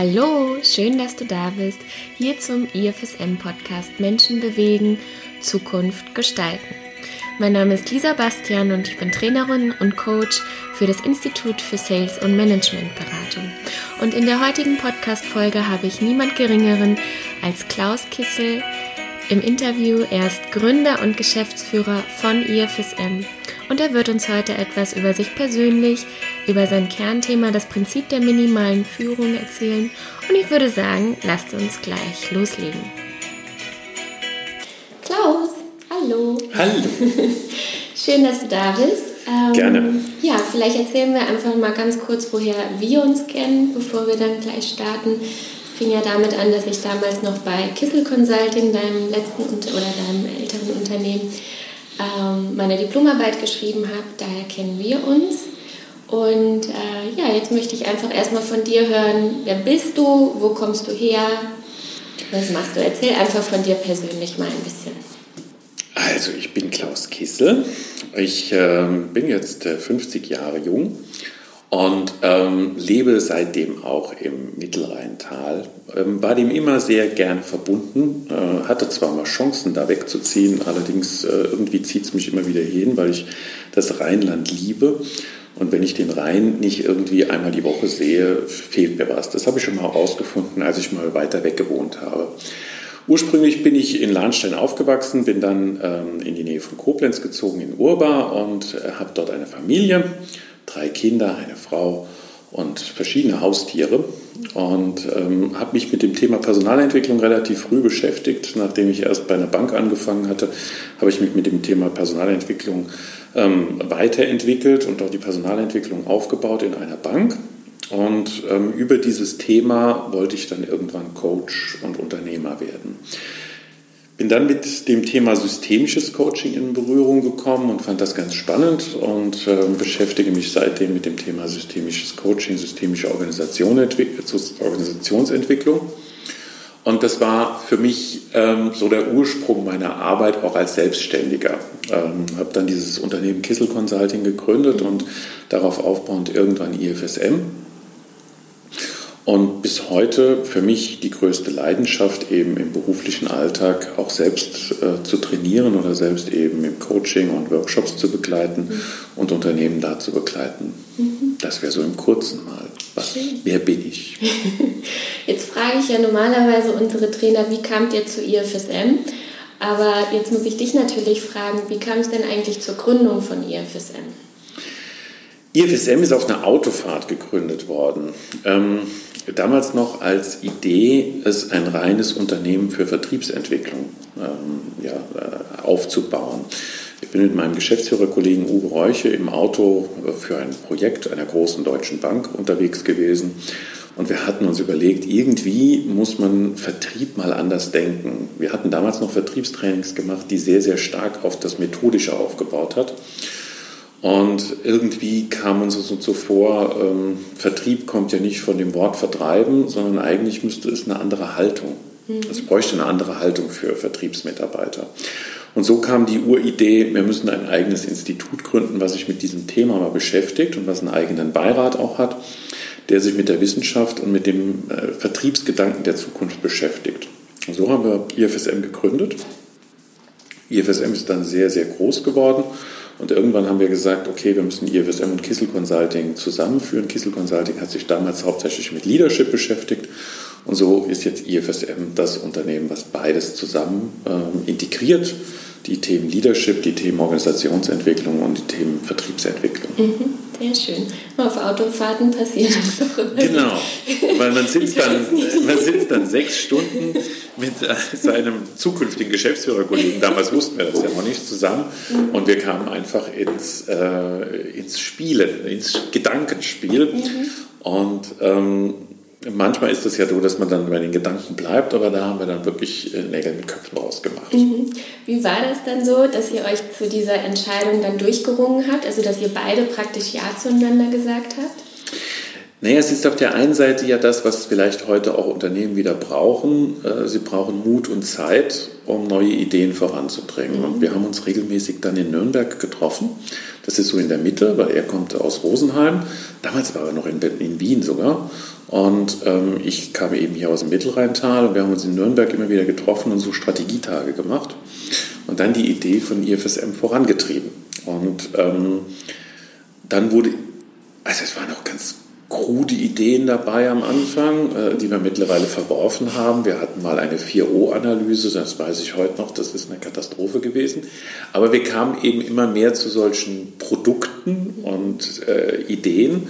Hallo, schön, dass du da bist, hier zum IFSM-Podcast Menschen bewegen, Zukunft gestalten. Mein Name ist Lisa Bastian und ich bin Trainerin und Coach für das Institut für Sales und Management Beratung. Und in der heutigen Podcast-Folge habe ich niemand Geringeren als Klaus Kissel im Interview. Er ist Gründer und Geschäftsführer von IFSM und er wird uns heute etwas über sich persönlich, über sein Kernthema, das Prinzip der minimalen Führung erzählen. Und ich würde sagen, lasst uns gleich loslegen. Klaus, hallo. Hallo. Schön, dass du da bist. Ähm, Gerne. Ja, vielleicht erzählen wir einfach mal ganz kurz, woher wir uns kennen, bevor wir dann gleich starten. Es fing ja damit an, dass ich damals noch bei Kissel Consulting, deinem letzten oder deinem älteren Unternehmen, ähm, meine Diplomarbeit geschrieben habe. Daher kennen wir uns. Und äh, ja, jetzt möchte ich einfach erstmal von dir hören, wer bist du, wo kommst du her, was machst du? Erzähl einfach von dir persönlich mal ein bisschen. Also ich bin Klaus Kissel, ich äh, bin jetzt äh, 50 Jahre jung und ähm, lebe seitdem auch im Mittelrheintal. Ähm, war dem immer sehr gerne verbunden, äh, hatte zwar mal Chancen, da wegzuziehen, allerdings äh, irgendwie zieht es mich immer wieder hin, weil ich das Rheinland liebe. Und wenn ich den Rhein nicht irgendwie einmal die Woche sehe, fehlt mir was. Das habe ich schon mal herausgefunden, als ich mal weiter weg gewohnt habe. Ursprünglich bin ich in Lahnstein aufgewachsen, bin dann ähm, in die Nähe von Koblenz gezogen, in Urba und äh, habe dort eine Familie drei Kinder, eine Frau und verschiedene Haustiere und ähm, habe mich mit dem Thema Personalentwicklung relativ früh beschäftigt. Nachdem ich erst bei einer Bank angefangen hatte, habe ich mich mit dem Thema Personalentwicklung ähm, weiterentwickelt und dort die Personalentwicklung aufgebaut in einer Bank. Und ähm, über dieses Thema wollte ich dann irgendwann Coach und Unternehmer werden. Bin dann mit dem Thema systemisches Coaching in Berührung gekommen und fand das ganz spannend und äh, beschäftige mich seitdem mit dem Thema systemisches Coaching, systemische Organisation, Organisationsentwicklung. Und das war für mich ähm, so der Ursprung meiner Arbeit auch als Selbstständiger. Ähm, habe dann dieses Unternehmen Kissel Consulting gegründet und darauf aufbauend irgendwann IFSM und bis heute für mich die größte Leidenschaft, eben im beruflichen Alltag auch selbst äh, zu trainieren oder selbst eben im Coaching und Workshops zu begleiten mhm. und Unternehmen da zu begleiten. Mhm. Das wäre so im Kurzen mal. Was, wer bin ich? Jetzt frage ich ja normalerweise unsere Trainer, wie kamt ihr zu IFSM? Aber jetzt muss ich dich natürlich fragen, wie kam es denn eigentlich zur Gründung von IFSM? IFSM ist auf einer Autofahrt gegründet worden. Ähm, damals noch als Idee, es ein reines Unternehmen für Vertriebsentwicklung ähm, ja, äh, aufzubauen. Ich bin mit meinem Geschäftsführerkollegen Uwe Reuche im Auto äh, für ein Projekt einer großen deutschen Bank unterwegs gewesen. Und wir hatten uns überlegt, irgendwie muss man Vertrieb mal anders denken. Wir hatten damals noch Vertriebstrainings gemacht, die sehr, sehr stark auf das Methodische aufgebaut hat. Und irgendwie kam uns so zuvor, ähm, Vertrieb kommt ja nicht von dem Wort vertreiben, sondern eigentlich müsste es eine andere Haltung. Mhm. Es bräuchte eine andere Haltung für Vertriebsmitarbeiter. Und so kam die Uridee, wir müssen ein eigenes Institut gründen, was sich mit diesem Thema mal beschäftigt und was einen eigenen Beirat auch hat, der sich mit der Wissenschaft und mit dem äh, Vertriebsgedanken der Zukunft beschäftigt. Und so haben wir IFSM gegründet. IFSM ist dann sehr, sehr groß geworden und irgendwann haben wir gesagt, okay, wir müssen IFSM und Kissel Consulting zusammenführen. Kissel Consulting hat sich damals hauptsächlich mit Leadership beschäftigt. Und so ist jetzt IFSM das Unternehmen, was beides zusammen ähm, integriert. Die Themen Leadership, die Themen Organisationsentwicklung und die Themen Vertriebsentwicklung. Mhm. Sehr schön. Auf Autofahrten passiert das doch immer. Genau, weil man sitzt, dann, man sitzt dann sechs Stunden mit äh, seinem zukünftigen Geschäftsführerkollegen, damals wussten wir das ja noch nicht, zusammen und wir kamen einfach ins, äh, ins Spielen, ins Gedankenspiel mhm. und ähm, Manchmal ist es ja so, dass man dann bei den Gedanken bleibt, aber da haben wir dann wirklich äh, Nägel mit Köpfen rausgemacht. Mhm. Wie war das dann so, dass ihr euch zu dieser Entscheidung dann durchgerungen habt, also dass ihr beide praktisch Ja zueinander gesagt habt? Naja, es ist auf der einen Seite ja das, was vielleicht heute auch Unternehmen wieder brauchen. Äh, sie brauchen Mut und Zeit, um neue Ideen voranzubringen. Mhm. Und wir haben uns regelmäßig dann in Nürnberg getroffen. Das ist so in der Mitte, weil er kommt aus Rosenheim. Damals war er noch in, in Wien sogar. Und ähm, ich kam eben hier aus dem Mittelrheintal und wir haben uns in Nürnberg immer wieder getroffen und so Strategietage gemacht. Und dann die Idee von IFSM vorangetrieben. Und ähm, dann wurde, also es waren auch ganz krude Ideen dabei am Anfang, äh, die wir mittlerweile verworfen haben. Wir hatten mal eine 4O-Analyse, das weiß ich heute noch, das ist eine Katastrophe gewesen. Aber wir kamen eben immer mehr zu solchen Produkten und äh, Ideen,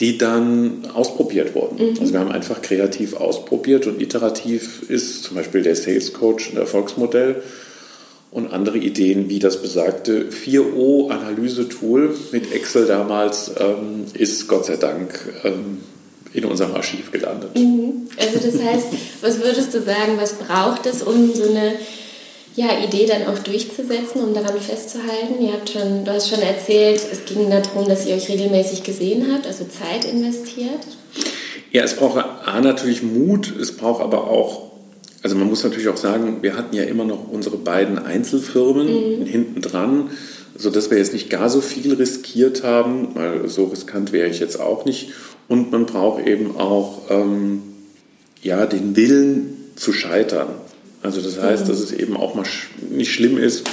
die dann ausprobiert wurden. Mhm. Also wir haben einfach kreativ ausprobiert und iterativ ist zum Beispiel der Sales Coach ein Erfolgsmodell und andere Ideen wie das besagte 4O-Analyse-Tool mit Excel damals ähm, ist Gott sei Dank ähm, in unserem Archiv gelandet. Mhm. Also das heißt, was würdest du sagen, was braucht es, um so eine ja, Idee dann auch durchzusetzen, um daran festzuhalten? Ihr habt schon, du hast schon erzählt, es ging darum, dass ihr euch regelmäßig gesehen habt, also Zeit investiert. Ja, es braucht A natürlich Mut, es braucht aber auch also man muss natürlich auch sagen, wir hatten ja immer noch unsere beiden Einzelfirmen mhm. hinten dran, sodass wir jetzt nicht gar so viel riskiert haben, weil so riskant wäre ich jetzt auch nicht. Und man braucht eben auch ähm, ja, den Willen zu scheitern. Also das heißt, mhm. dass es eben auch mal sch nicht schlimm ist,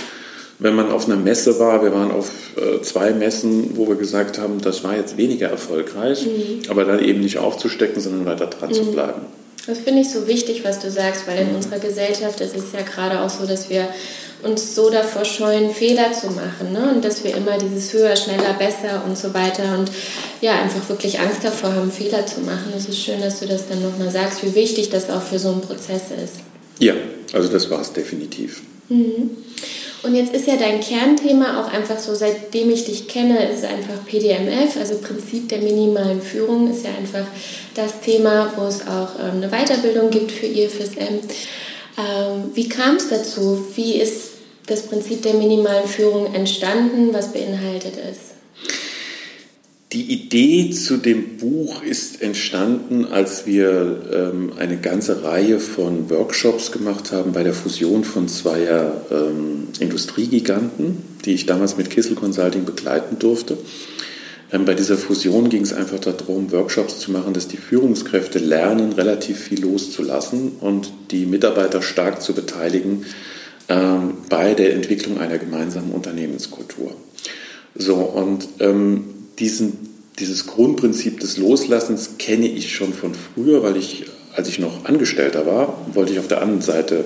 wenn man auf einer Messe war. Wir waren auf äh, zwei Messen, wo wir gesagt haben, das war jetzt weniger erfolgreich, mhm. aber dann eben nicht aufzustecken, sondern weiter dran zu mhm. bleiben. Das finde ich so wichtig, was du sagst, weil in unserer Gesellschaft ist es ja gerade auch so, dass wir uns so davor scheuen, Fehler zu machen ne? und dass wir immer dieses höher, schneller, besser und so weiter und ja, einfach wirklich Angst davor haben, Fehler zu machen. Es ist schön, dass du das dann nochmal sagst, wie wichtig das auch für so einen Prozess ist. Ja, also das war es definitiv. Mhm. Und jetzt ist ja dein Kernthema auch einfach so, seitdem ich dich kenne, ist einfach PDMF, also Prinzip der minimalen Führung, ist ja einfach das Thema, wo es auch ähm, eine Weiterbildung gibt für IFSM. Ähm, wie kam es dazu? Wie ist das Prinzip der minimalen Führung entstanden? Was beinhaltet es? Die Idee zu dem Buch ist entstanden, als wir ähm, eine ganze Reihe von Workshops gemacht haben bei der Fusion von zweier ähm, Industriegiganten, die ich damals mit Kissel Consulting begleiten durfte. Ähm, bei dieser Fusion ging es einfach darum, Workshops zu machen, dass die Führungskräfte lernen, relativ viel loszulassen und die Mitarbeiter stark zu beteiligen ähm, bei der Entwicklung einer gemeinsamen Unternehmenskultur. So, und ähm, diesen, dieses Grundprinzip des Loslassens kenne ich schon von früher, weil ich, als ich noch Angestellter war, wollte ich auf der anderen Seite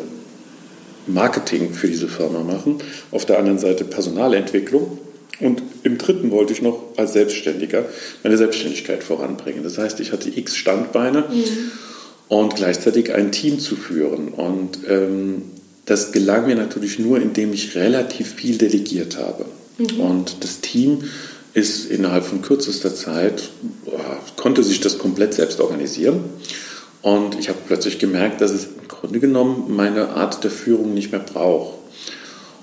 Marketing für diese Firma machen, auf der anderen Seite Personalentwicklung und im dritten wollte ich noch als Selbstständiger meine Selbstständigkeit voranbringen. Das heißt, ich hatte x Standbeine mhm. und gleichzeitig ein Team zu führen. Und ähm, das gelang mir natürlich nur, indem ich relativ viel delegiert habe. Mhm. Und das Team ist innerhalb von kürzester Zeit, konnte sich das komplett selbst organisieren. Und ich habe plötzlich gemerkt, dass es im Grunde genommen meine Art der Führung nicht mehr braucht.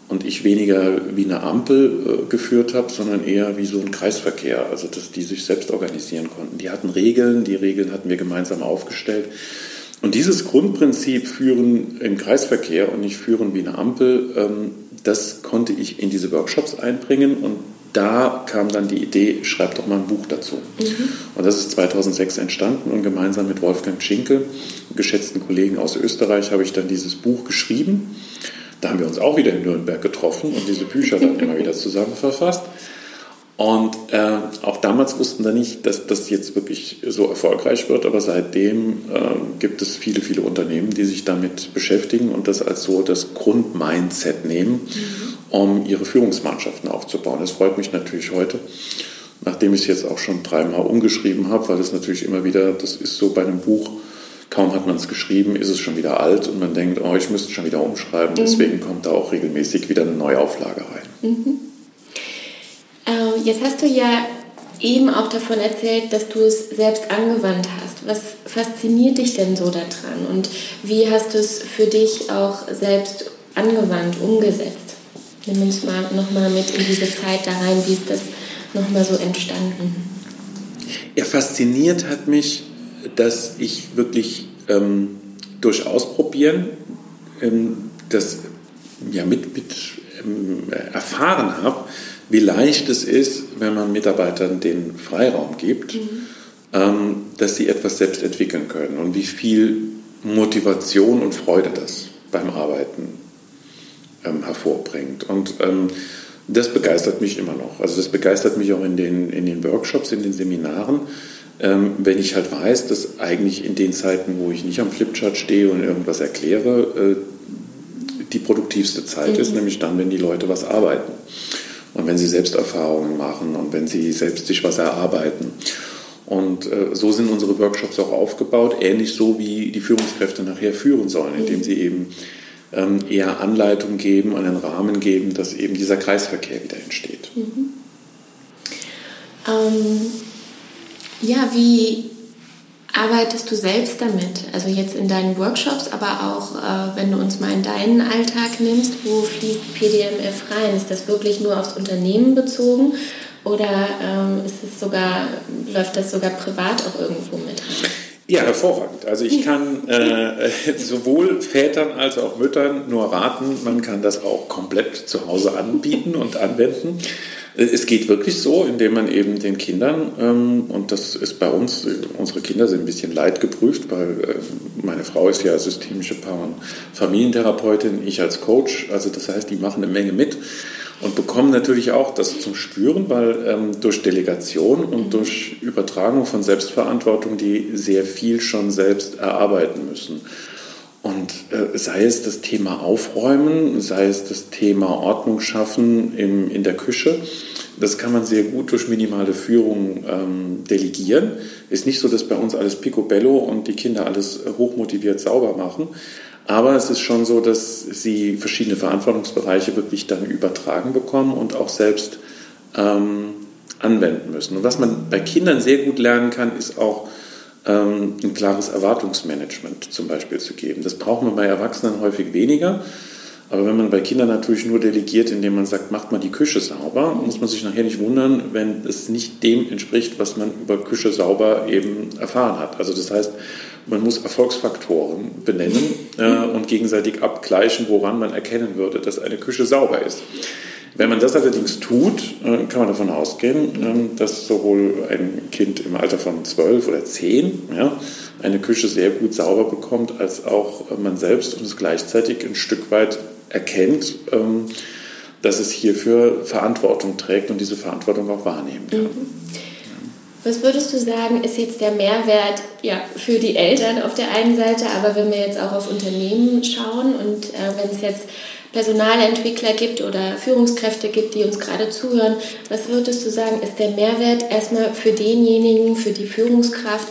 Und ich weniger wie eine Ampel äh, geführt habe, sondern eher wie so ein Kreisverkehr, also dass die sich selbst organisieren konnten. Die hatten Regeln, die Regeln hatten wir gemeinsam aufgestellt. Und dieses Grundprinzip führen im Kreisverkehr und nicht führen wie eine Ampel, ähm, das konnte ich in diese Workshops einbringen und da kam dann die Idee, schreib doch mal ein Buch dazu. Mhm. Und das ist 2006 entstanden und gemeinsam mit Wolfgang Schinkel, geschätzten Kollegen aus Österreich, habe ich dann dieses Buch geschrieben. Da haben wir uns auch wieder in Nürnberg getroffen und diese Bücher dann immer wieder zusammen verfasst. Und äh, auch damals wussten wir nicht, dass das jetzt wirklich so erfolgreich wird, aber seitdem äh, gibt es viele, viele Unternehmen, die sich damit beschäftigen und das als so das Grundmindset nehmen, mhm. Um ihre Führungsmannschaften aufzubauen. Das freut mich natürlich heute, nachdem ich es jetzt auch schon dreimal umgeschrieben habe, weil es natürlich immer wieder, das ist so bei einem Buch, kaum hat man es geschrieben, ist es schon wieder alt und man denkt, oh, ich müsste schon wieder umschreiben. Mhm. Deswegen kommt da auch regelmäßig wieder eine Neuauflage rein. Mhm. Ähm, jetzt hast du ja eben auch davon erzählt, dass du es selbst angewandt hast. Was fasziniert dich denn so daran und wie hast du es für dich auch selbst angewandt, umgesetzt? Nimm uns mal nochmal mit in diese Zeit da rein, wie ist das nochmal so entstanden? Ja, fasziniert hat mich, dass ich wirklich ähm, durch Ausprobieren ähm, das ja, mit, mit ähm, erfahren habe, wie leicht es ist, wenn man Mitarbeitern den Freiraum gibt, mhm. ähm, dass sie etwas selbst entwickeln können und wie viel Motivation und Freude das beim Arbeiten ähm, hervorbringt. Und ähm, das begeistert mich immer noch. Also das begeistert mich auch in den, in den Workshops, in den Seminaren, ähm, wenn ich halt weiß, dass eigentlich in den Zeiten, wo ich nicht am Flipchart stehe und irgendwas erkläre, äh, die produktivste Zeit mhm. ist, nämlich dann, wenn die Leute was arbeiten und wenn sie selbst Erfahrungen machen und wenn sie selbst sich was erarbeiten. Und äh, so sind unsere Workshops auch aufgebaut, ähnlich so wie die Führungskräfte nachher führen sollen, indem mhm. sie eben eher Anleitung geben, einen Rahmen geben, dass eben dieser Kreisverkehr wieder entsteht. Mhm. Ähm, ja, wie arbeitest du selbst damit? Also jetzt in deinen Workshops, aber auch äh, wenn du uns mal in deinen Alltag nimmst, wo fließt PDMF rein? Ist das wirklich nur aufs Unternehmen bezogen oder ähm, ist es sogar, läuft das sogar privat auch irgendwo mit rein? Ja, hervorragend. Also ich kann äh, sowohl Vätern als auch Müttern nur raten, man kann das auch komplett zu Hause anbieten und anwenden. Es geht wirklich so, indem man eben den Kindern, ähm, und das ist bei uns, unsere Kinder sind ein bisschen leidgeprüft, weil äh, meine Frau ist ja systemische Paar- und Familientherapeutin, ich als Coach, also das heißt, die machen eine Menge mit und bekommen natürlich auch das zum Spüren, weil ähm, durch Delegation und durch Übertragung von Selbstverantwortung die sehr viel schon selbst erarbeiten müssen. Und äh, sei es das Thema Aufräumen, sei es das Thema Ordnung schaffen im, in der Küche, das kann man sehr gut durch minimale Führung ähm, delegieren. Ist nicht so, dass bei uns alles picobello und die Kinder alles hochmotiviert sauber machen. Aber es ist schon so, dass sie verschiedene Verantwortungsbereiche wirklich dann übertragen bekommen und auch selbst ähm, anwenden müssen. Und was man bei Kindern sehr gut lernen kann, ist auch ähm, ein klares Erwartungsmanagement zum Beispiel zu geben. Das braucht man bei Erwachsenen häufig weniger. Aber wenn man bei Kindern natürlich nur delegiert, indem man sagt, macht mal die Küche sauber, muss man sich nachher nicht wundern, wenn es nicht dem entspricht, was man über Küche sauber eben erfahren hat. Also das heißt, man muss Erfolgsfaktoren benennen äh, und gegenseitig abgleichen, woran man erkennen würde, dass eine Küche sauber ist. Wenn man das allerdings tut, äh, kann man davon ausgehen, äh, dass sowohl ein Kind im Alter von zwölf oder zehn ja, eine Küche sehr gut sauber bekommt, als auch man selbst und es gleichzeitig ein Stück weit erkennt, ähm, dass es hierfür Verantwortung trägt und diese Verantwortung auch wahrnehmen kann. Mhm. Was würdest du sagen, ist jetzt der Mehrwert ja, für die Eltern auf der einen Seite, aber wenn wir jetzt auch auf Unternehmen schauen und äh, wenn es jetzt Personalentwickler gibt oder Führungskräfte gibt, die uns gerade zuhören, was würdest du sagen, ist der Mehrwert erstmal für denjenigen, für die Führungskraft,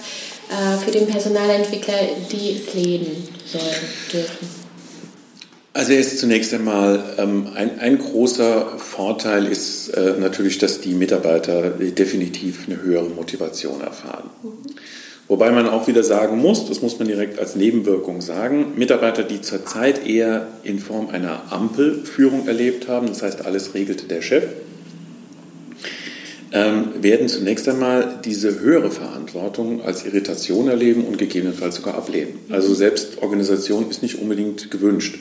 äh, für den Personalentwickler, die es leben sollen, dürfen? Also jetzt zunächst einmal ähm, ein, ein, großer Vorteil ist äh, natürlich, dass die Mitarbeiter definitiv eine höhere Motivation erfahren. Mhm. Wobei man auch wieder sagen muss, das muss man direkt als Nebenwirkung sagen, Mitarbeiter, die zurzeit eher in Form einer Ampelführung erlebt haben, das heißt alles regelte der Chef, ähm, werden zunächst einmal diese höhere Verantwortung als Irritation erleben und gegebenenfalls sogar ablehnen. Also Selbstorganisation ist nicht unbedingt gewünscht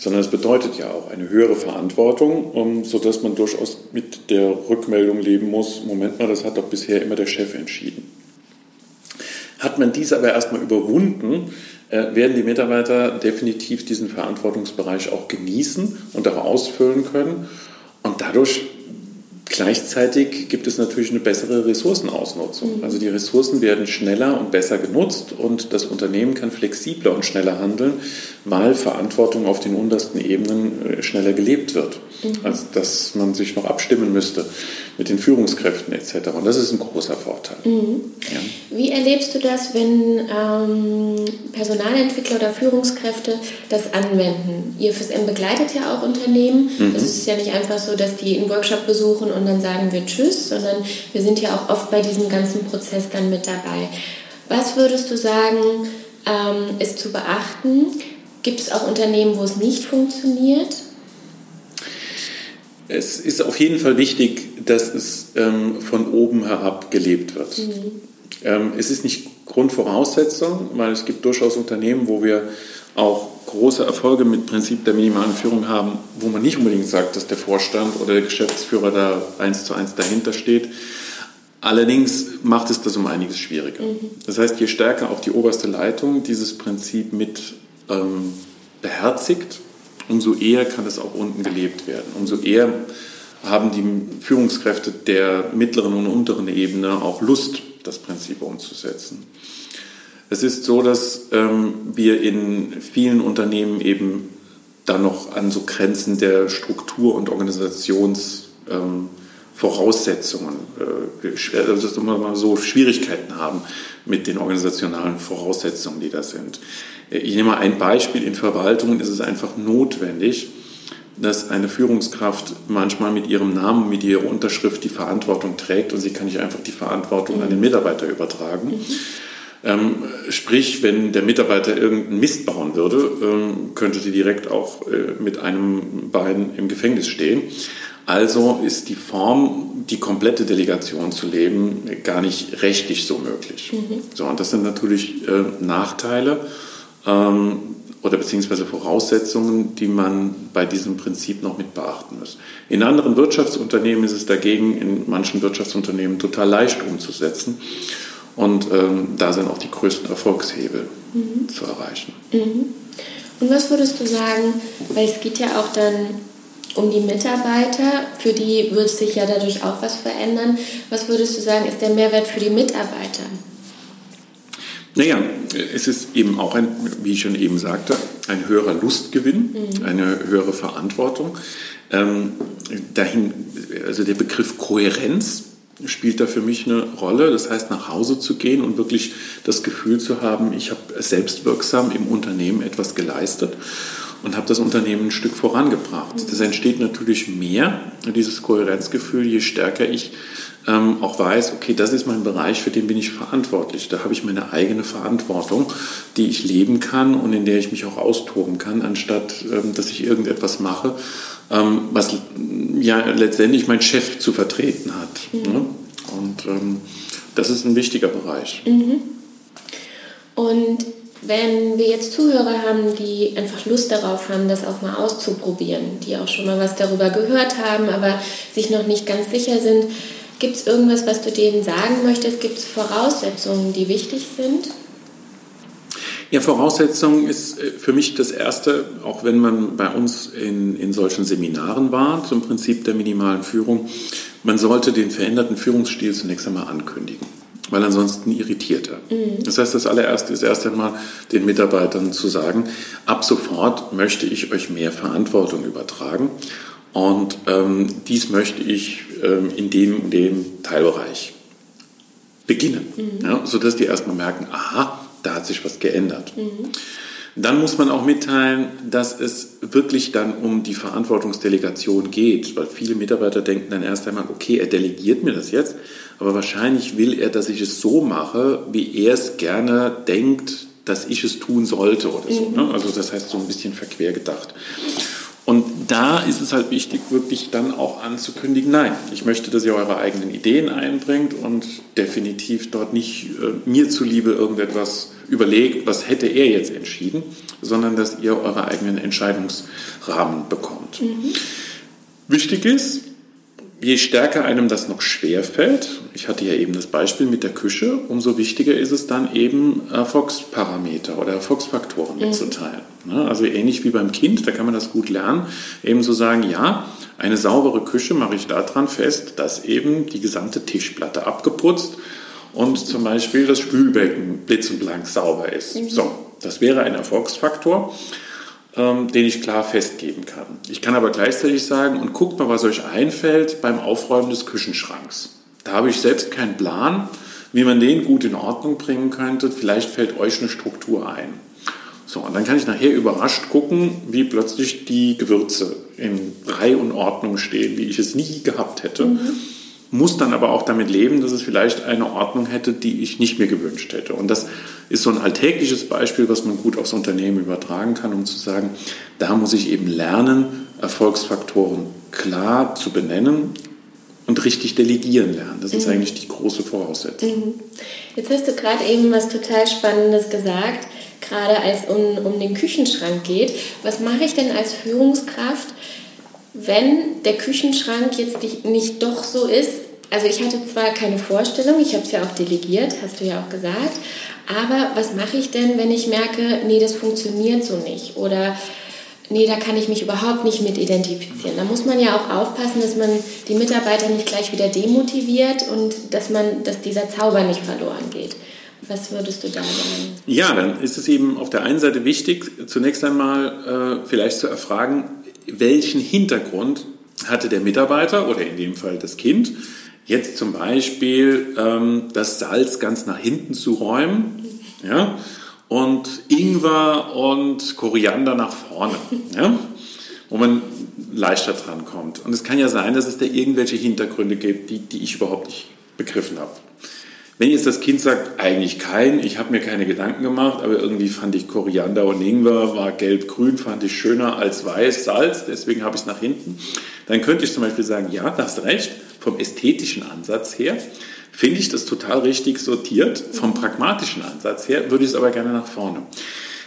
sondern es bedeutet ja auch eine höhere Verantwortung, um, sodass man durchaus mit der Rückmeldung leben muss, Moment mal, das hat doch bisher immer der Chef entschieden. Hat man dies aber erstmal überwunden, äh, werden die Mitarbeiter definitiv diesen Verantwortungsbereich auch genießen und auch ausfüllen können. Und dadurch Gleichzeitig gibt es natürlich eine bessere Ressourcenausnutzung. Mhm. Also die Ressourcen werden schneller und besser genutzt und das Unternehmen kann flexibler und schneller handeln, weil Verantwortung auf den untersten Ebenen äh, schneller gelebt wird, mhm. als dass man sich noch abstimmen müsste mit den Führungskräften etc. Und das ist ein großer Vorteil. Mhm. Ja. Wie erlebst du das, wenn ähm, Personalentwickler oder Führungskräfte das anwenden? Ihr FSM begleitet ja auch Unternehmen. Mhm. Also es ist ja nicht einfach so, dass die einen Workshop besuchen und dann sagen wir Tschüss, sondern wir sind ja auch oft bei diesem ganzen Prozess dann mit dabei. Was würdest du sagen, ähm, ist zu beachten? Gibt es auch Unternehmen, wo es nicht funktioniert? Es ist auf jeden Fall wichtig, dass es ähm, von oben herab gelebt wird. Mhm. Ähm, es ist nicht Grundvoraussetzung, weil es gibt durchaus Unternehmen, wo wir auch große Erfolge mit Prinzip der minimalen Führung haben, wo man nicht unbedingt sagt, dass der Vorstand oder der Geschäftsführer da eins zu eins dahinter steht. Allerdings macht es das um einiges schwieriger. Mhm. Das heißt, je stärker auch die oberste Leitung dieses Prinzip mit ähm, beherzigt, umso eher kann es auch unten gelebt werden. Umso eher haben die Führungskräfte der mittleren und unteren Ebene auch Lust, das Prinzip umzusetzen. Es ist so, dass ähm, wir in vielen Unternehmen eben dann noch an so Grenzen der Struktur- und Organisationsvoraussetzungen, ähm, äh, also mal so Schwierigkeiten haben mit den organisationalen Voraussetzungen, die da sind. Ich nehme mal ein Beispiel. In Verwaltungen ist es einfach notwendig, dass eine Führungskraft manchmal mit ihrem Namen, mit ihrer Unterschrift die Verantwortung trägt und sie kann nicht einfach die Verantwortung an den Mitarbeiter übertragen. Mhm. Ähm, sprich, wenn der Mitarbeiter irgendeinen Mist bauen würde, ähm, könnte sie direkt auch äh, mit einem Bein im Gefängnis stehen. Also ist die Form, die komplette Delegation zu leben, gar nicht rechtlich so möglich. Mhm. So, und das sind natürlich äh, Nachteile ähm, oder beziehungsweise Voraussetzungen, die man bei diesem Prinzip noch mit beachten muss. In anderen Wirtschaftsunternehmen ist es dagegen in manchen Wirtschaftsunternehmen total leicht umzusetzen. Und ähm, da sind auch die größten Erfolgshebel mhm. zu erreichen. Mhm. Und was würdest du sagen, weil es geht ja auch dann um die Mitarbeiter, für die wird sich ja dadurch auch was verändern. Was würdest du sagen, ist der Mehrwert für die Mitarbeiter? Naja, es ist eben auch ein, wie ich schon eben sagte, ein höherer Lustgewinn, mhm. eine höhere Verantwortung. Ähm, dahin, also der Begriff Kohärenz spielt da für mich eine Rolle. Das heißt, nach Hause zu gehen und wirklich das Gefühl zu haben, ich habe selbstwirksam im Unternehmen etwas geleistet und habe das Unternehmen ein Stück vorangebracht. Das entsteht natürlich mehr, dieses Kohärenzgefühl, je stärker ich ähm, auch weiß, okay, das ist mein Bereich, für den bin ich verantwortlich. Da habe ich meine eigene Verantwortung, die ich leben kann und in der ich mich auch austoben kann, anstatt ähm, dass ich irgendetwas mache, ähm, was ja letztendlich mein Chef zu vertreten hat. Mhm. Ne? Und ähm, das ist ein wichtiger Bereich. Mhm. Und wenn wir jetzt Zuhörer haben, die einfach Lust darauf haben, das auch mal auszuprobieren, die auch schon mal was darüber gehört haben, aber sich noch nicht ganz sicher sind, gibt es irgendwas, was du denen sagen möchtest? Gibt es Voraussetzungen, die wichtig sind? Ja, Voraussetzung ist äh, für mich das Erste, auch wenn man bei uns in, in solchen Seminaren war, zum Prinzip der minimalen Führung, man sollte den veränderten Führungsstil zunächst einmal ankündigen, weil ansonsten irritiert er. Mhm. Das heißt, das allererste ist erst einmal den Mitarbeitern zu sagen, ab sofort möchte ich euch mehr Verantwortung übertragen und ähm, dies möchte ich ähm, in dem, dem Teilbereich beginnen, mhm. ja, sodass die erstmal merken, aha, da hat sich was geändert. Mhm. Dann muss man auch mitteilen, dass es wirklich dann um die Verantwortungsdelegation geht, weil viele Mitarbeiter denken dann erst einmal, okay, er delegiert mir das jetzt, aber wahrscheinlich will er, dass ich es so mache, wie er es gerne denkt, dass ich es tun sollte oder so. Mhm. Ne? Also das heißt so ein bisschen verquer gedacht. Und da ist es halt wichtig, wirklich dann auch anzukündigen, nein, ich möchte, dass ihr eure eigenen Ideen einbringt und definitiv dort nicht äh, mir zuliebe irgendetwas überlegt, was hätte er jetzt entschieden, sondern dass ihr eure eigenen Entscheidungsrahmen bekommt. Mhm. Wichtig ist, je stärker einem das noch schwer fällt, ich hatte ja eben das Beispiel mit der Küche, umso wichtiger ist es dann eben Erfolgsparameter oder Erfolgsfaktoren mhm. mitzuteilen. Ne, also ähnlich wie beim Kind, da kann man das gut lernen, eben zu so sagen, ja, eine saubere Küche mache ich daran fest, dass eben die gesamte Tischplatte abgeputzt und zum Beispiel das Spülbecken blitzenblank sauber ist. Mhm. So, das wäre ein Erfolgsfaktor ähm, den ich klar festgeben kann. Ich kann aber gleichzeitig sagen, und guckt mal, was euch einfällt beim Aufräumen des Küchenschranks. Da habe ich selbst keinen Plan, wie man den gut in Ordnung bringen könnte. Vielleicht fällt euch eine Struktur ein. So, und dann kann ich nachher überrascht gucken, wie plötzlich die Gewürze in Reihe und Ordnung stehen, wie ich es nie gehabt hätte. Mhm muss dann aber auch damit leben, dass es vielleicht eine Ordnung hätte, die ich nicht mehr gewünscht hätte. Und das ist so ein alltägliches Beispiel, was man gut aufs Unternehmen übertragen kann, um zu sagen, da muss ich eben lernen, Erfolgsfaktoren klar zu benennen und richtig delegieren lernen. Das ist mhm. eigentlich die große Voraussetzung. Mhm. Jetzt hast du gerade eben was total Spannendes gesagt, gerade als um, um den Küchenschrank geht. Was mache ich denn als Führungskraft, wenn der Küchenschrank jetzt nicht, doch so ist? Also ich hatte zwar keine Vorstellung, ich habe es ja auch delegiert, hast du ja auch gesagt, aber was mache ich denn, wenn ich merke, nee, das funktioniert so nicht? Oder nee, da kann ich mich überhaupt nicht mit identifizieren. Da muss man ja auch aufpassen, dass man die Mitarbeiter nicht gleich wieder demotiviert und dass, man, dass dieser Zauber nicht verloren geht. Was würdest du da sagen? Ja, dann ist es eben auf der einen Seite wichtig, zunächst einmal äh, vielleicht zu erfragen, welchen Hintergrund hatte der Mitarbeiter oder in dem Fall das Kind, jetzt zum Beispiel ähm, das Salz ganz nach hinten zu räumen. Ja? und Ingwer und Koriander nach vorne, ja? wo man leichter dran kommt. Und es kann ja sein, dass es da irgendwelche Hintergründe gibt, die, die ich überhaupt nicht begriffen habe. Wenn jetzt das Kind sagt, eigentlich kein, ich habe mir keine Gedanken gemacht, aber irgendwie fand ich Koriander und Ingwer, war gelb-grün, fand ich schöner als weiß, Salz, deswegen habe ich es nach hinten, dann könnte ich zum Beispiel sagen, ja, du hast recht, vom ästhetischen Ansatz her finde ich das total richtig sortiert. Vom pragmatischen Ansatz her würde ich es aber gerne nach vorne.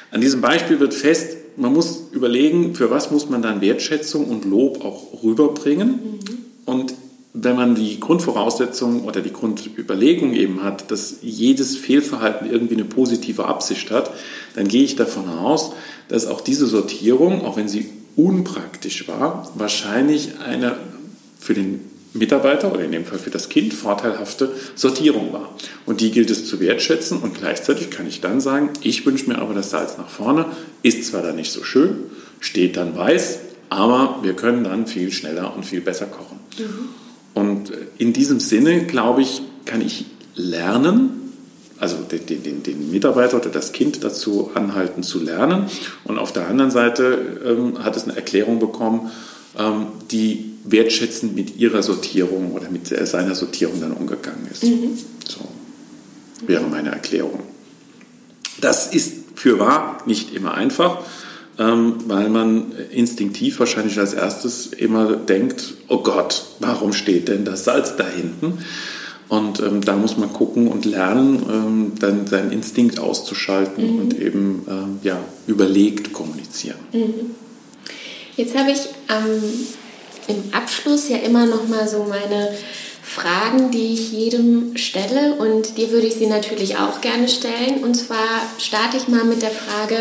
An diesem Beispiel wird fest, man muss überlegen, für was muss man dann Wertschätzung und Lob auch rüberbringen. Mhm. Und wenn man die Grundvoraussetzung oder die Grundüberlegung eben hat, dass jedes Fehlverhalten irgendwie eine positive Absicht hat, dann gehe ich davon aus, dass auch diese Sortierung, auch wenn sie unpraktisch war, wahrscheinlich eine für den Mitarbeiter oder in dem Fall für das Kind vorteilhafte Sortierung war. Und die gilt es zu wertschätzen und gleichzeitig kann ich dann sagen, ich wünsche mir aber das Salz nach vorne, ist zwar dann nicht so schön, steht dann weiß, aber wir können dann viel schneller und viel besser kochen. Mhm. Und in diesem Sinne, glaube ich, kann ich lernen, also den, den, den, Mitarbeiter oder das Kind dazu anhalten zu lernen. Und auf der anderen Seite ähm, hat es eine Erklärung bekommen, ähm, die wertschätzend mit ihrer Sortierung oder mit seiner Sortierung dann umgegangen ist. Mhm. So wäre meine Erklärung. Das ist für wahr nicht immer einfach, ähm, weil man instinktiv wahrscheinlich als erstes immer denkt, oh Gott, warum steht denn das Salz da hinten? Und ähm, da muss man gucken und lernen, ähm, dann seinen Instinkt auszuschalten mhm. und eben ähm, ja, überlegt kommunizieren. Mhm. Jetzt habe ich ähm, im Abschluss ja immer noch mal so meine Fragen, die ich jedem stelle und dir würde ich sie natürlich auch gerne stellen. Und zwar starte ich mal mit der Frage,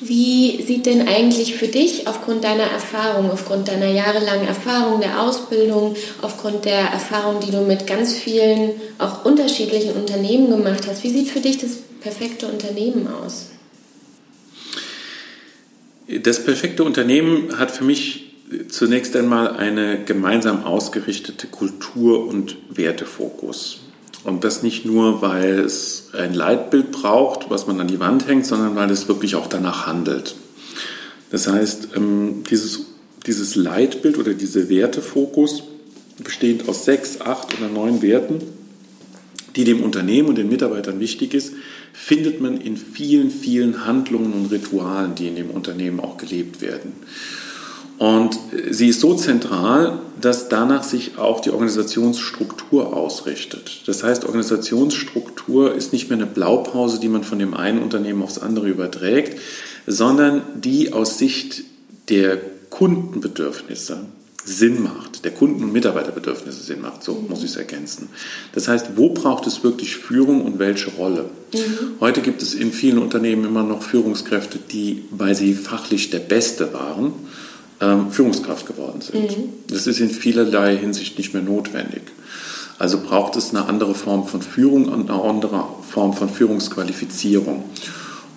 wie sieht denn eigentlich für dich aufgrund deiner Erfahrung, aufgrund deiner jahrelangen Erfahrung der Ausbildung, aufgrund der Erfahrung, die du mit ganz vielen, auch unterschiedlichen Unternehmen gemacht hast, wie sieht für dich das perfekte Unternehmen aus? Das perfekte Unternehmen hat für mich zunächst einmal eine gemeinsam ausgerichtete Kultur- und Wertefokus. Und das nicht nur, weil es ein Leitbild braucht, was man an die Wand hängt, sondern weil es wirklich auch danach handelt. Das heißt, ähm, dieses, dieses Leitbild oder dieser Wertefokus bestehend aus sechs, acht oder neun Werten, die dem Unternehmen und den Mitarbeitern wichtig ist, findet man in vielen, vielen Handlungen und Ritualen, die in dem Unternehmen auch gelebt werden. Und sie ist so zentral, dass danach sich auch die Organisationsstruktur ausrichtet. Das heißt, Organisationsstruktur ist nicht mehr eine Blaupause, die man von dem einen Unternehmen aufs andere überträgt, sondern die aus Sicht der Kundenbedürfnisse Sinn macht, der Kunden- und Mitarbeiterbedürfnisse Sinn macht, so muss ich es ergänzen. Das heißt, wo braucht es wirklich Führung und welche Rolle? Mhm. Heute gibt es in vielen Unternehmen immer noch Führungskräfte, die, weil sie fachlich der Beste waren, ähm, Führungskraft geworden sind. Mhm. Das ist in vielerlei Hinsicht nicht mehr notwendig. Also braucht es eine andere Form von Führung und eine andere Form von Führungsqualifizierung.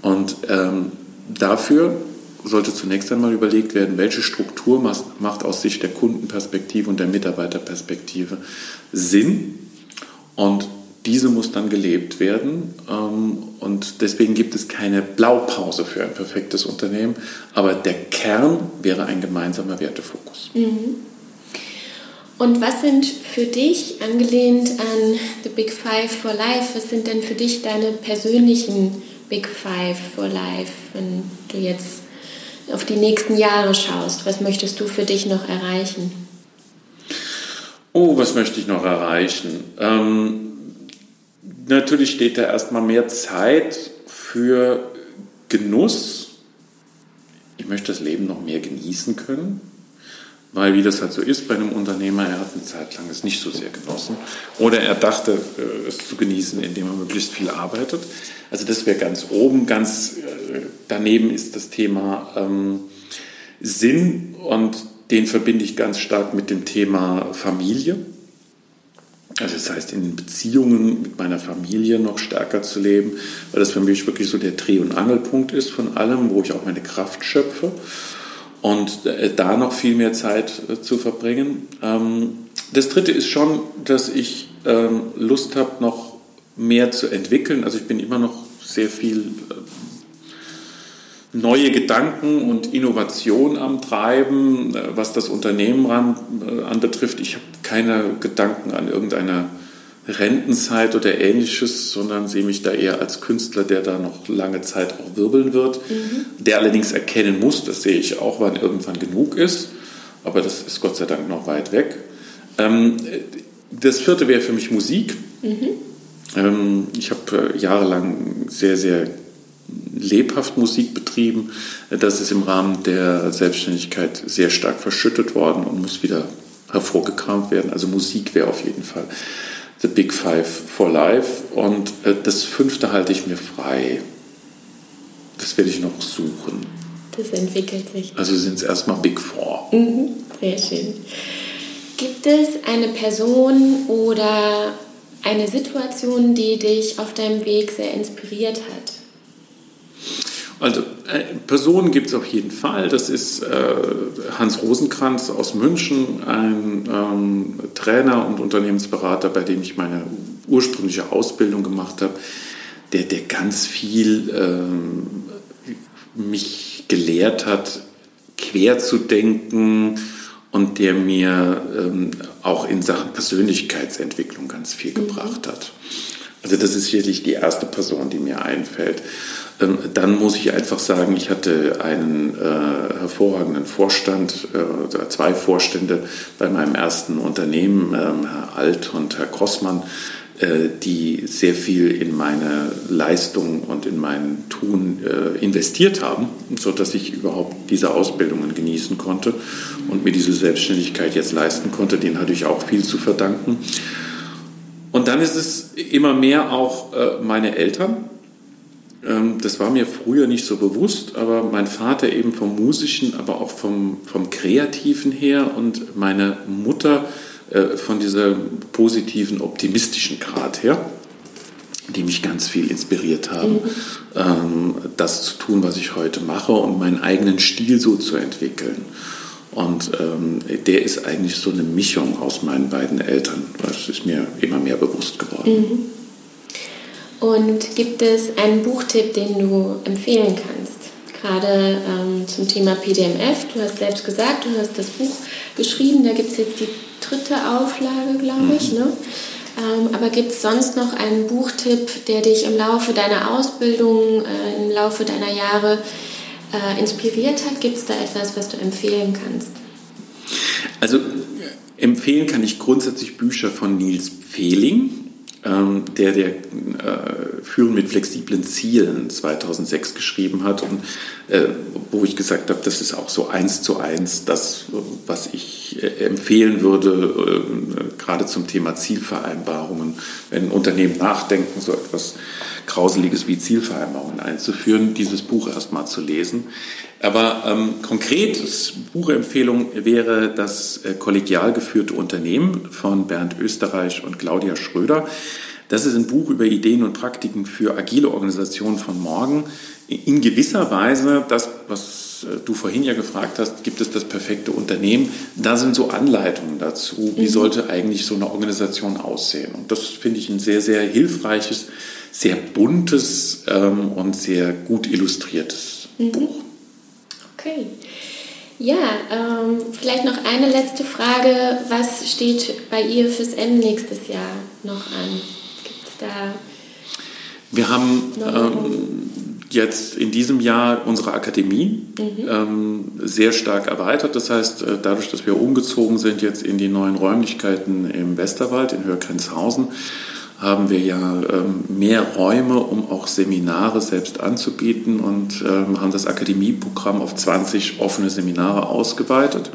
Und ähm, dafür sollte zunächst einmal überlegt werden, welche Struktur macht aus Sicht der Kundenperspektive und der Mitarbeiterperspektive Sinn. Und diese muss dann gelebt werden. Ähm, und deswegen gibt es keine Blaupause für ein perfektes Unternehmen. Aber der Kern wäre ein gemeinsamer Wertefokus. Mhm. Und was sind für dich, angelehnt an The Big Five for Life, was sind denn für dich deine persönlichen Big Five for Life, wenn du jetzt auf die nächsten Jahre schaust? Was möchtest du für dich noch erreichen? Oh, was möchte ich noch erreichen? Ähm, natürlich steht da erstmal mehr Zeit für Genuss, ich möchte das Leben noch mehr genießen können, weil wie das halt so ist bei einem Unternehmer, er hat eine Zeit lang es nicht so sehr genossen. Oder er dachte äh, es zu genießen, indem er möglichst viel arbeitet. Also das wäre ganz oben, ganz äh, daneben ist das Thema ähm, Sinn. Und den verbinde ich ganz stark mit dem Thema Familie. Also das heißt, in Beziehungen mit meiner Familie noch stärker zu leben, weil das für mich wirklich so der Dreh- und Angelpunkt ist von allem, wo ich auch meine Kraft schöpfe und äh, da noch viel mehr Zeit äh, zu verbringen. Ähm, das Dritte ist schon, dass ich ähm, Lust habe, noch mehr zu entwickeln. Also ich bin immer noch sehr viel äh, neue Gedanken und Innovation am Treiben, was das Unternehmen anbetrifft. Ich habe keine Gedanken an irgendeiner Rentenzeit oder ähnliches, sondern sehe mich da eher als Künstler, der da noch lange Zeit auch wirbeln wird, mhm. der allerdings erkennen muss, das sehe ich auch, wann irgendwann genug ist, aber das ist Gott sei Dank noch weit weg. Ähm, das vierte wäre für mich Musik. Mhm. Ähm, ich habe äh, jahrelang sehr, sehr lebhaft Musik betrieben. Das ist im Rahmen der Selbstständigkeit sehr stark verschüttet worden und muss wieder hervorgekramt werden. Also Musik wäre auf jeden Fall The Big Five for Life. Und äh, das fünfte halte ich mir frei. Das werde ich noch suchen. Das entwickelt sich. Also sind es erstmal Big Four. Mhm, sehr schön. Gibt es eine Person oder eine Situation, die dich auf deinem Weg sehr inspiriert hat? Also Personen gibt es auf jeden Fall. Das ist äh, Hans Rosenkranz aus München, ein ähm, Trainer und Unternehmensberater, bei dem ich meine ursprüngliche Ausbildung gemacht habe, der, der ganz viel ähm, mich gelehrt hat, quer zu denken und der mir ähm, auch in Sachen Persönlichkeitsentwicklung ganz viel gebracht hat. Also das ist sicherlich die erste Person, die mir einfällt. Ähm, dann muss ich einfach sagen, ich hatte einen äh, hervorragenden Vorstand, äh, zwei Vorstände bei meinem ersten Unternehmen, äh, Herr Alt und Herr Grossmann, äh, die sehr viel in meine Leistung und in mein Tun äh, investiert haben, sodass ich überhaupt diese Ausbildungen genießen konnte und mir diese Selbstständigkeit jetzt leisten konnte. Denen hatte ich auch viel zu verdanken. Und dann ist es immer mehr auch äh, meine Eltern, das war mir früher nicht so bewusst, aber mein Vater eben vom musischen, aber auch vom, vom kreativen her und meine Mutter äh, von dieser positiven, optimistischen Grad her, die mich ganz viel inspiriert haben, mhm. Ähm, das zu tun, was ich heute mache und meinen eigenen Stil so zu entwickeln. Und ähm, der ist eigentlich so eine Mischung aus meinen beiden Eltern. Das ist mir immer mehr bewusst geworden. Mhm. Und gibt es einen Buchtipp, den du empfehlen kannst? Gerade ähm, zum Thema PDMF. Du hast selbst gesagt, du hast das Buch geschrieben. Da gibt es jetzt die dritte Auflage, glaube ich. Mhm. Ne? Ähm, aber gibt es sonst noch einen Buchtipp, der dich im Laufe deiner Ausbildung, äh, im Laufe deiner Jahre äh, inspiriert hat? Gibt es da etwas, was du empfehlen kannst? Also empfehlen kann ich grundsätzlich Bücher von Nils Fehling ähm, der der äh, Führen mit flexiblen Zielen 2006 geschrieben hat und äh, wo ich gesagt habe, das ist auch so eins zu eins das, was ich äh, empfehlen würde, äh, gerade zum Thema Zielvereinbarungen, wenn Unternehmen nachdenken, so etwas Grauseliges wie Zielvereinbarungen einzuführen, dieses Buch erstmal zu lesen. Aber ähm, konkret, Buchempfehlung wäre das äh, kollegial geführte Unternehmen von Bernd Österreich und Claudia Schröder. Das ist ein Buch über Ideen und Praktiken für agile Organisationen von morgen. In gewisser Weise, das, was äh, du vorhin ja gefragt hast, gibt es das perfekte Unternehmen? Da sind so Anleitungen dazu, wie mhm. sollte eigentlich so eine Organisation aussehen. Und das finde ich ein sehr, sehr hilfreiches, sehr buntes ähm, und sehr gut illustriertes mhm. Buch. Okay. Ja, ähm, vielleicht noch eine letzte Frage. Was steht bei ihr fürs M nächstes Jahr noch an? Gibt es da. Wir haben ähm, jetzt in diesem Jahr unsere Akademie mhm. ähm, sehr stark erweitert. Das heißt, äh, dadurch, dass wir umgezogen sind jetzt in die neuen Räumlichkeiten im Westerwald, in Hörgrenzhausen, haben wir ja ähm, mehr Räume, um auch Seminare selbst anzubieten und ähm, haben das Akademieprogramm auf 20 offene Seminare ausgeweitet.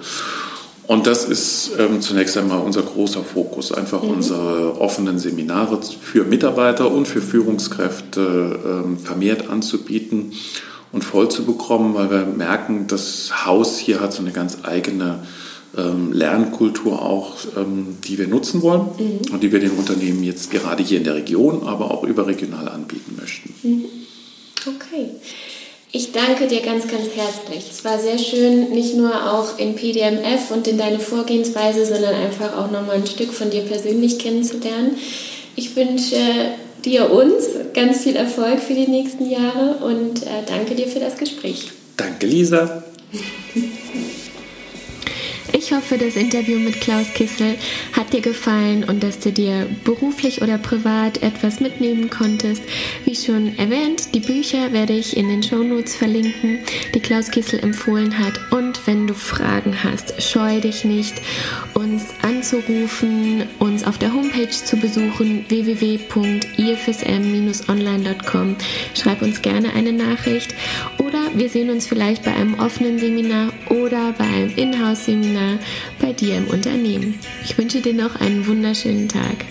Und das ist ähm, zunächst einmal unser großer Fokus, einfach mhm. unsere offenen Seminare für Mitarbeiter und für Führungskräfte ähm, vermehrt anzubieten und voll zu bekommen, weil wir merken, das Haus hier hat so eine ganz eigene ähm, Lernkultur auch, ähm, die wir nutzen wollen mhm. und die wir den Unternehmen jetzt gerade hier in der Region, aber auch überregional anbieten möchten. Mhm. Okay. Ich danke dir ganz, ganz herzlich. Es war sehr schön, nicht nur auch in PDMF und in deine Vorgehensweise, sondern einfach auch nochmal ein Stück von dir persönlich kennenzulernen. Ich wünsche dir uns ganz viel Erfolg für die nächsten Jahre und äh, danke dir für das Gespräch. Danke, Lisa. Ich hoffe, das Interview mit Klaus Kissel hat dir gefallen und dass du dir beruflich oder privat etwas mitnehmen konntest. Wie schon erwähnt, die Bücher werde ich in den Shownotes verlinken, die Klaus Kissel empfohlen hat. Und wenn du Fragen hast, scheu dich nicht, uns anzurufen, uns auf der Homepage zu besuchen, www.ifsm-online.com. Schreib uns gerne eine Nachricht oder wir sehen uns vielleicht bei einem offenen Seminar oder bei einem Inhouse-Seminar bei dir im Unternehmen. Ich wünsche dir noch einen wunderschönen Tag.